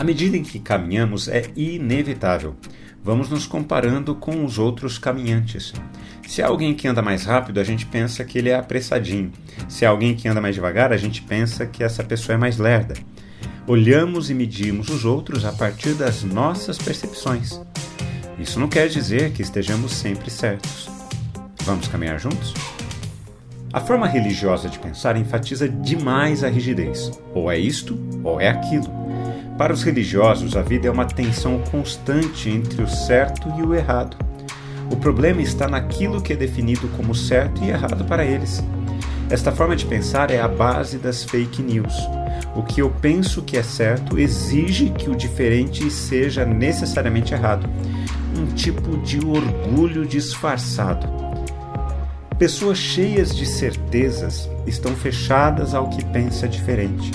À medida em que caminhamos, é inevitável. Vamos nos comparando com os outros caminhantes. Se há alguém que anda mais rápido, a gente pensa que ele é apressadinho. Se há alguém que anda mais devagar, a gente pensa que essa pessoa é mais lerda. Olhamos e medimos os outros a partir das nossas percepções. Isso não quer dizer que estejamos sempre certos. Vamos caminhar juntos? A forma religiosa de pensar enfatiza demais a rigidez. Ou é isto, ou é aquilo. Para os religiosos, a vida é uma tensão constante entre o certo e o errado. O problema está naquilo que é definido como certo e errado para eles. Esta forma de pensar é a base das fake news. O que eu penso que é certo exige que o diferente seja necessariamente errado. Um tipo de orgulho disfarçado. Pessoas cheias de certezas estão fechadas ao que pensa diferente.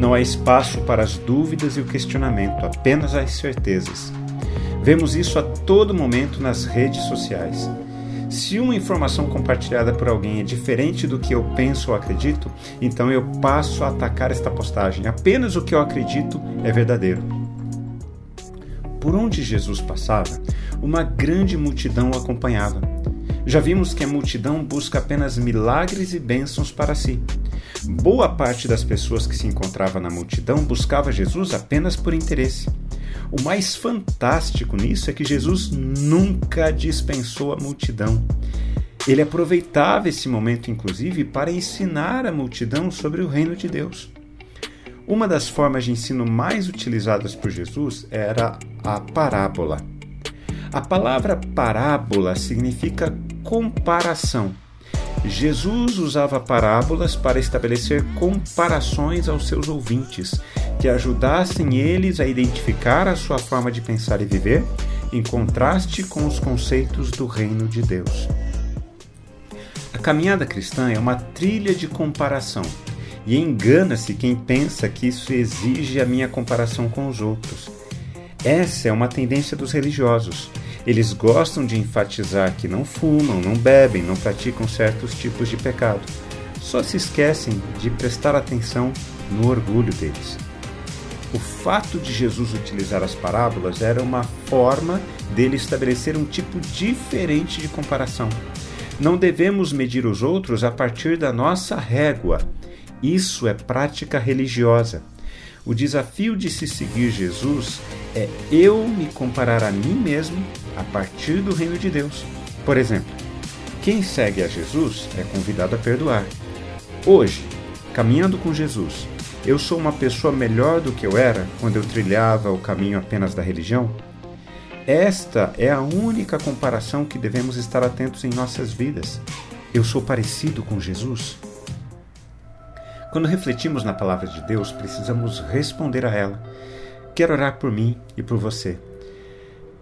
Não há espaço para as dúvidas e o questionamento, apenas as certezas. Vemos isso a todo momento nas redes sociais. Se uma informação compartilhada por alguém é diferente do que eu penso ou acredito, então eu passo a atacar esta postagem. Apenas o que eu acredito é verdadeiro. Por onde Jesus passava, uma grande multidão o acompanhava. Já vimos que a multidão busca apenas milagres e bênçãos para si. Boa parte das pessoas que se encontrava na multidão buscava Jesus apenas por interesse. O mais fantástico nisso é que Jesus nunca dispensou a multidão. Ele aproveitava esse momento, inclusive, para ensinar a multidão sobre o reino de Deus. Uma das formas de ensino mais utilizadas por Jesus era a parábola. A palavra parábola significa comparação. Jesus usava parábolas para estabelecer comparações aos seus ouvintes, que ajudassem eles a identificar a sua forma de pensar e viver em contraste com os conceitos do reino de Deus. A caminhada cristã é uma trilha de comparação, e engana-se quem pensa que isso exige a minha comparação com os outros. Essa é uma tendência dos religiosos eles gostam de enfatizar que não fumam, não bebem, não praticam certos tipos de pecado. Só se esquecem de prestar atenção no orgulho deles. O fato de Jesus utilizar as parábolas era uma forma dele estabelecer um tipo diferente de comparação. Não devemos medir os outros a partir da nossa régua. Isso é prática religiosa. O desafio de se seguir Jesus é eu me comparar a mim mesmo a partir do reino de Deus. Por exemplo, quem segue a Jesus é convidado a perdoar. Hoje, caminhando com Jesus, eu sou uma pessoa melhor do que eu era quando eu trilhava o caminho apenas da religião? Esta é a única comparação que devemos estar atentos em nossas vidas. Eu sou parecido com Jesus? Quando refletimos na palavra de Deus, precisamos responder a ela. Quero orar por mim e por você.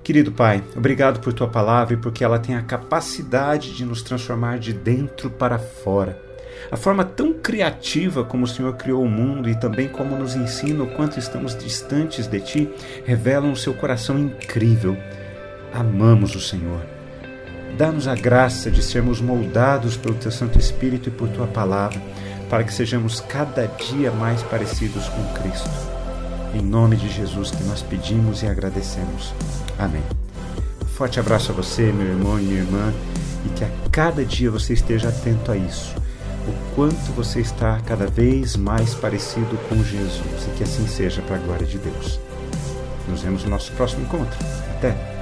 Querido Pai, obrigado por tua palavra e porque ela tem a capacidade de nos transformar de dentro para fora. A forma tão criativa como o Senhor criou o mundo e também como nos ensina o quanto estamos distantes de Ti, revelam o seu coração incrível. Amamos o Senhor. Dá-nos a graça de sermos moldados pelo Teu Santo Espírito e por Tua palavra para que sejamos cada dia mais parecidos com Cristo. Em nome de Jesus que nós pedimos e agradecemos. Amém. Forte abraço a você, meu irmão e minha irmã, e que a cada dia você esteja atento a isso. O quanto você está cada vez mais parecido com Jesus e que assim seja para a glória de Deus. Nos vemos no nosso próximo encontro. Até!